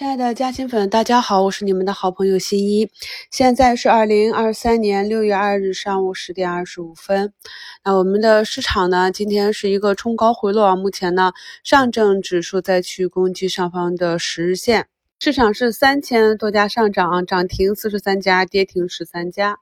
亲爱的嘉兴粉，大家好，我是你们的好朋友新一。现在是二零二三年六月二日上午十点二十五分。那我们的市场呢，今天是一个冲高回落啊，目前呢，上证指数在去攻击上方的十日线。市场是三千多家上涨啊，涨停四十三家，跌停十三家。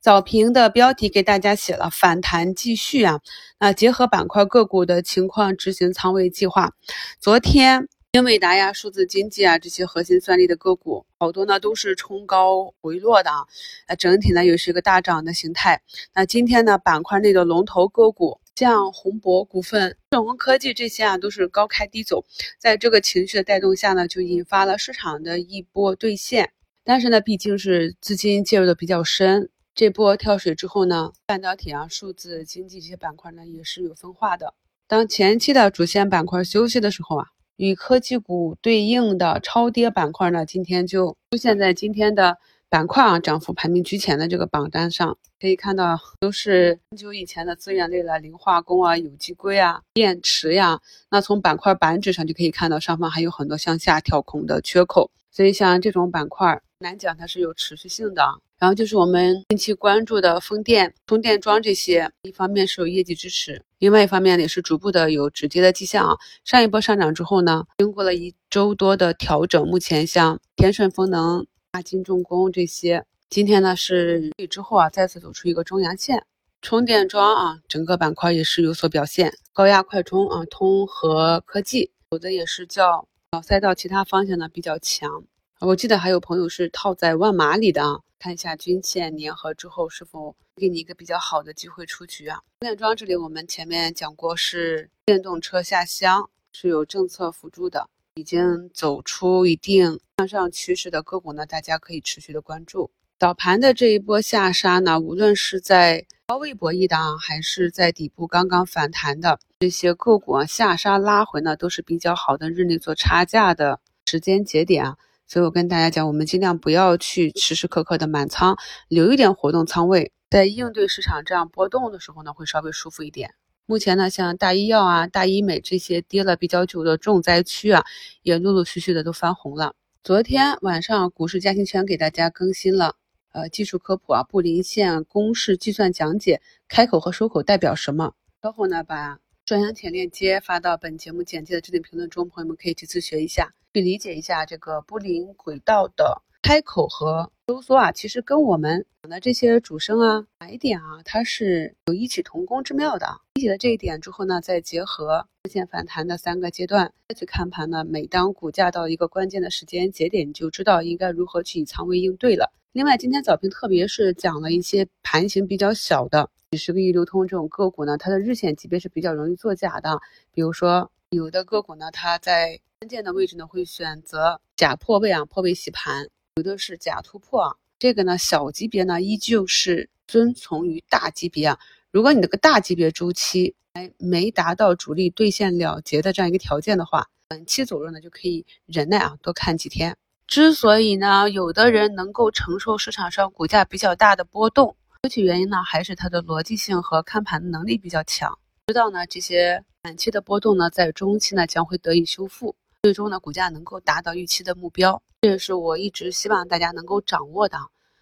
早评的标题给大家写了反弹继续啊，那结合板块个股的情况执行仓位计划。昨天。英伟达呀、数字经济啊这些核心算力的个股，好多呢都是冲高回落的啊，呃，整体呢又是一个大涨的形态。那今天呢，板块内的龙头个股，像宏博股份、盛虹科技这些啊，都是高开低走，在这个情绪的带动下呢，就引发了市场的一波兑现。但是呢，毕竟是资金介入的比较深，这波跳水之后呢，半导体啊、数字经济这些板块呢也是有分化的。当前期的主线板块休息的时候啊。与科技股对应的超跌板块呢，今天就出现在今天的板块啊涨幅排名居前的这个榜单上。可以看到，都是很久以前的资源类了，磷化工啊、有机硅啊、电池呀。那从板块板指上就可以看到，上方还有很多向下跳空的缺口。所以像这种板块，难讲它是有持续性的。然后就是我们近期关注的风电、充电桩这些，一方面是有业绩支持，另外一方面也是逐步的有止跌的迹象啊。上一波上涨之后呢，经过了一周多的调整，目前像天顺风能、大金重工这些，今天呢是之后啊再次走出一个中阳线。充电桩啊，整个板块也是有所表现，高压快充啊，通和科技，有的也是较赛道其他方向呢比较强。我记得还有朋友是套在万马里的啊。看一下均线粘合之后是否给你一个比较好的机会出局啊？充电桩这里我们前面讲过是电动车下乡是有政策辅助的，已经走出一定向上趋势的个股呢，大家可以持续的关注。早盘的这一波下杀呢，无论是在高位博弈的啊，还是在底部刚刚反弹的这些个股啊，下杀拉回呢都是比较好的日内做差价的时间节点啊。所以我跟大家讲，我们尽量不要去时时刻刻的满仓，留一点活动仓位，在应对市场这样波动的时候呢，会稍微舒服一点。目前呢，像大医药啊、大医美这些跌了比较久的重灾区啊，也陆陆续续的都翻红了。昨天晚上股市嘉兴圈给大家更新了，呃，技术科普啊，布林线公式计算讲解，开口和收口代表什么？稍后呢，把专享帖链接发到本节目简介的置顶评论中，朋友们可以去自学一下。去理解一下这个布林轨道的开口和收缩啊，其实跟我们讲的这些主升啊、买点啊，它是有异曲同工之妙的。理解了这一点之后呢，再结合出现反弹的三个阶段再去看盘呢，每当股价到一个关键的时间节点，你就知道应该如何去以仓位应对了。另外，今天早评特别是讲了一些盘形比较小的几十个亿流通这种个股呢，它的日线级别是比较容易作假的，比如说。有的个股呢，它在关键的位置呢会选择假破位啊，破位洗盘；有的是假突破啊。这个呢，小级别呢依旧是遵从于大级别啊。如果你那个大级别周期还没达到主力兑现了结的这样一个条件的话，短期走弱呢就可以忍耐啊，多看几天。之所以呢，有的人能够承受市场上股价比较大的波动，究其原因呢，还是他的逻辑性和看盘的能力比较强。知道呢，这些短期的波动呢，在中期呢将会得以修复，最终呢股价能够达到预期的目标，这也是我一直希望大家能够掌握的。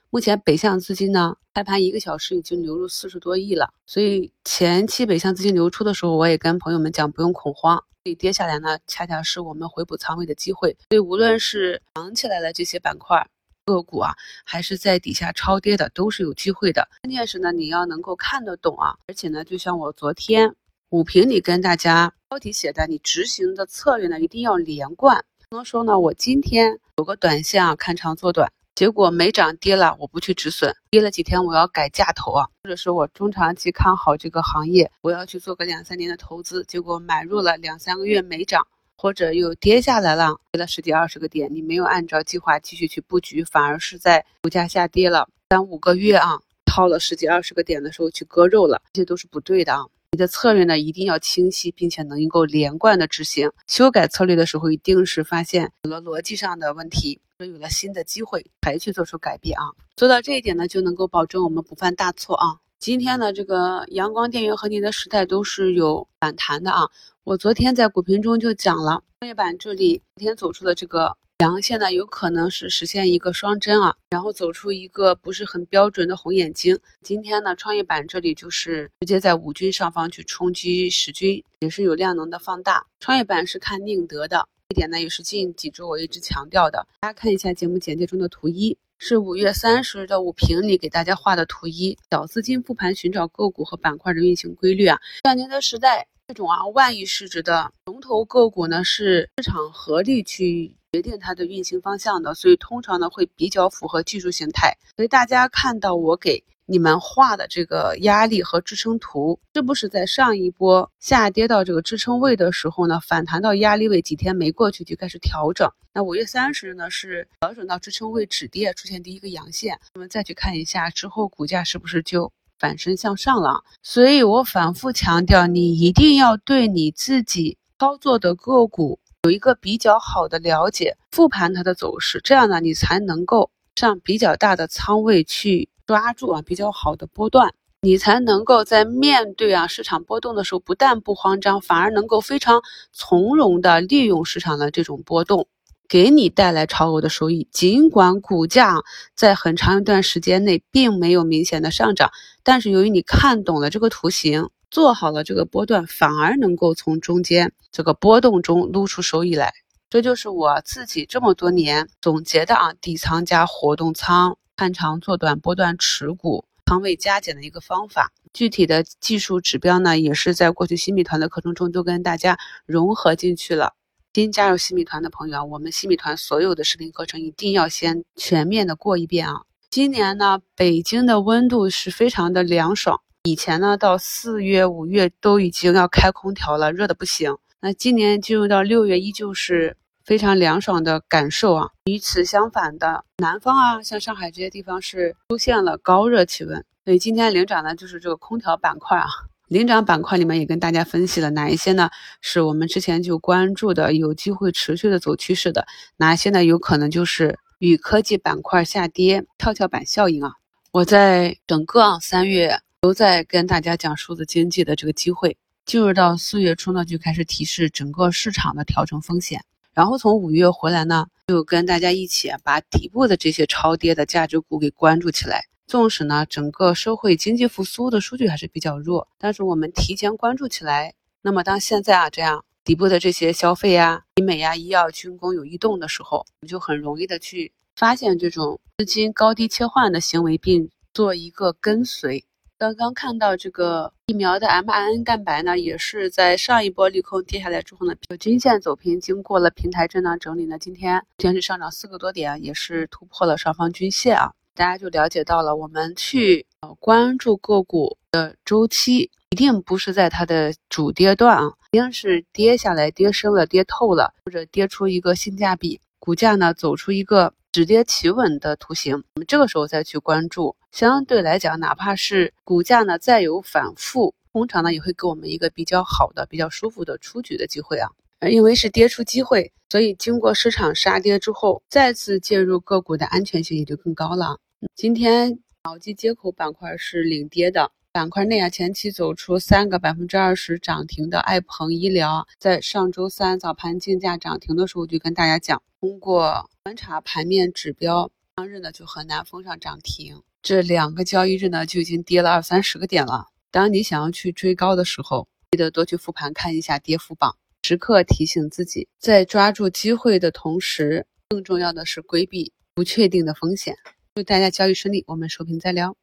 目前北向资金呢，开盘一个小时已经流入四十多亿了，所以前期北向资金流出的时候，我也跟朋友们讲不用恐慌，所以跌下来呢，恰恰是我们回补仓位的机会。所以无论是涨起来的这些板块。个股啊，还是在底下超跌的，都是有机会的。关键是呢，你要能够看得懂啊，而且呢，就像我昨天五评里跟大家标题写的，你执行的策略呢，一定要连贯。不能说呢，我今天有个短线啊，看长做短，结果没涨跌了，我不去止损，跌了几天我要改价投啊，或者是我中长期看好这个行业，我要去做个两三年的投资，结果买入了两三个月没涨。或者又跌下来了，跌了十几二十个点，你没有按照计划继续去布局，反而是在股价下跌了三五个月啊，套了十几二十个点的时候去割肉了，这些都是不对的啊。你的策略呢一定要清晰，并且能够连贯的执行。修改策略的时候，一定是发现有了逻辑上的问题，有了新的机会才去做出改变啊。做到这一点呢，就能够保证我们不犯大错啊。今天呢这个阳光电源和宁德时代都是有反弹的啊。我昨天在股评中就讲了，创业板这里昨天走出的这个阳线呢，有可能是实现一个双针啊，然后走出一个不是很标准的红眼睛。今天呢，创业板这里就是直接在五均上方去冲击十均，也是有量能的放大。创业板是看宁德的，这点呢也是近几周我一直强调的。大家看一下节目简介中的图一，是五月三十日的午评里给大家画的图一，小资金复盘寻找个股和板块的运行规律啊。这年的时代，这种啊万亿市值的龙头个股呢，是市场合力去。决定它的运行方向的，所以通常呢会比较符合技术形态。所以大家看到我给你们画的这个压力和支撑图，是不是在上一波下跌到这个支撑位的时候呢，反弹到压力位几天没过去就开始调整？那五月三十日呢是调整到支撑位止跌，出现第一个阳线。我们再去看一下之后股价是不是就反身向上了？所以我反复强调，你一定要对你自己操作的个股。有一个比较好的了解，复盘它的走势，这样呢，你才能够上比较大的仓位去抓住啊比较好的波段，你才能够在面对啊市场波动的时候，不但不慌张，反而能够非常从容的利用市场的这种波动，给你带来超额的收益。尽管股价在很长一段时间内并没有明显的上涨，但是由于你看懂了这个图形。做好了这个波段，反而能够从中间这个波动中撸出收益来，这就是我自己这么多年总结的啊，底仓加活动仓，看长做短，波段持股，仓位加减的一个方法。具体的技术指标呢，也是在过去新米团的课程中都跟大家融合进去了。新加入新米团的朋友啊，我们新米团所有的视频课程一定要先全面的过一遍啊。今年呢，北京的温度是非常的凉爽。以前呢，到四月、五月都已经要开空调了，热的不行。那今年进入到六月，依旧是非常凉爽的感受啊。与此相反的，南方啊，像上海这些地方是出现了高热气温。所以今天领涨呢，就是这个空调板块啊。领涨板块里面也跟大家分析了哪一些呢？是我们之前就关注的，有机会持续的走趋势的；哪一些呢？有可能就是与科技板块下跌跷跷板效应啊。我在整个啊三月。都在跟大家讲数字经济的这个机会，进入到四月初呢，就开始提示整个市场的调整风险。然后从五月回来呢，就跟大家一起把底部的这些超跌的价值股给关注起来。纵使呢整个社会经济复苏的数据还是比较弱，但是我们提前关注起来，那么当现在啊这样底部的这些消费呀、医美呀、医药、军工有异动的时候，我们就很容易的去发现这种资金高低切换的行为，并做一个跟随。刚刚看到这个疫苗的 mRNA 蛋白呢，也是在上一波利空跌下来之后呢，均线走平，经过了平台震荡整理呢，今天今天是上涨四个多点，也是突破了上方均线啊，大家就了解到了，我们去呃关注个股的周期，一定不是在它的主跌段啊，一定是跌下来、跌深了、跌透了，或者跌出一个性价比，股价呢走出一个。止跌企稳的图形，我们这个时候再去关注，相对来讲，哪怕是股价呢再有反复，通常呢也会给我们一个比较好的、比较舒服的出局的机会啊。因为是跌出机会，所以经过市场杀跌之后，再次介入个股的安全性也就更高了。今天脑机接口板块是领跌的。板块内啊，前期走出三个百分之二十涨停的爱鹏医疗，在上周三早盘竞价涨停的时候，就跟大家讲，通过观察盘面指标，当日呢就很难封上涨停，这两个交易日呢就已经跌了二三十个点了。当你想要去追高的时候，记得多去复盘看一下跌幅榜，时刻提醒自己，在抓住机会的同时，更重要的是规避不确定的风险。祝大家交易顺利，我们收评再聊。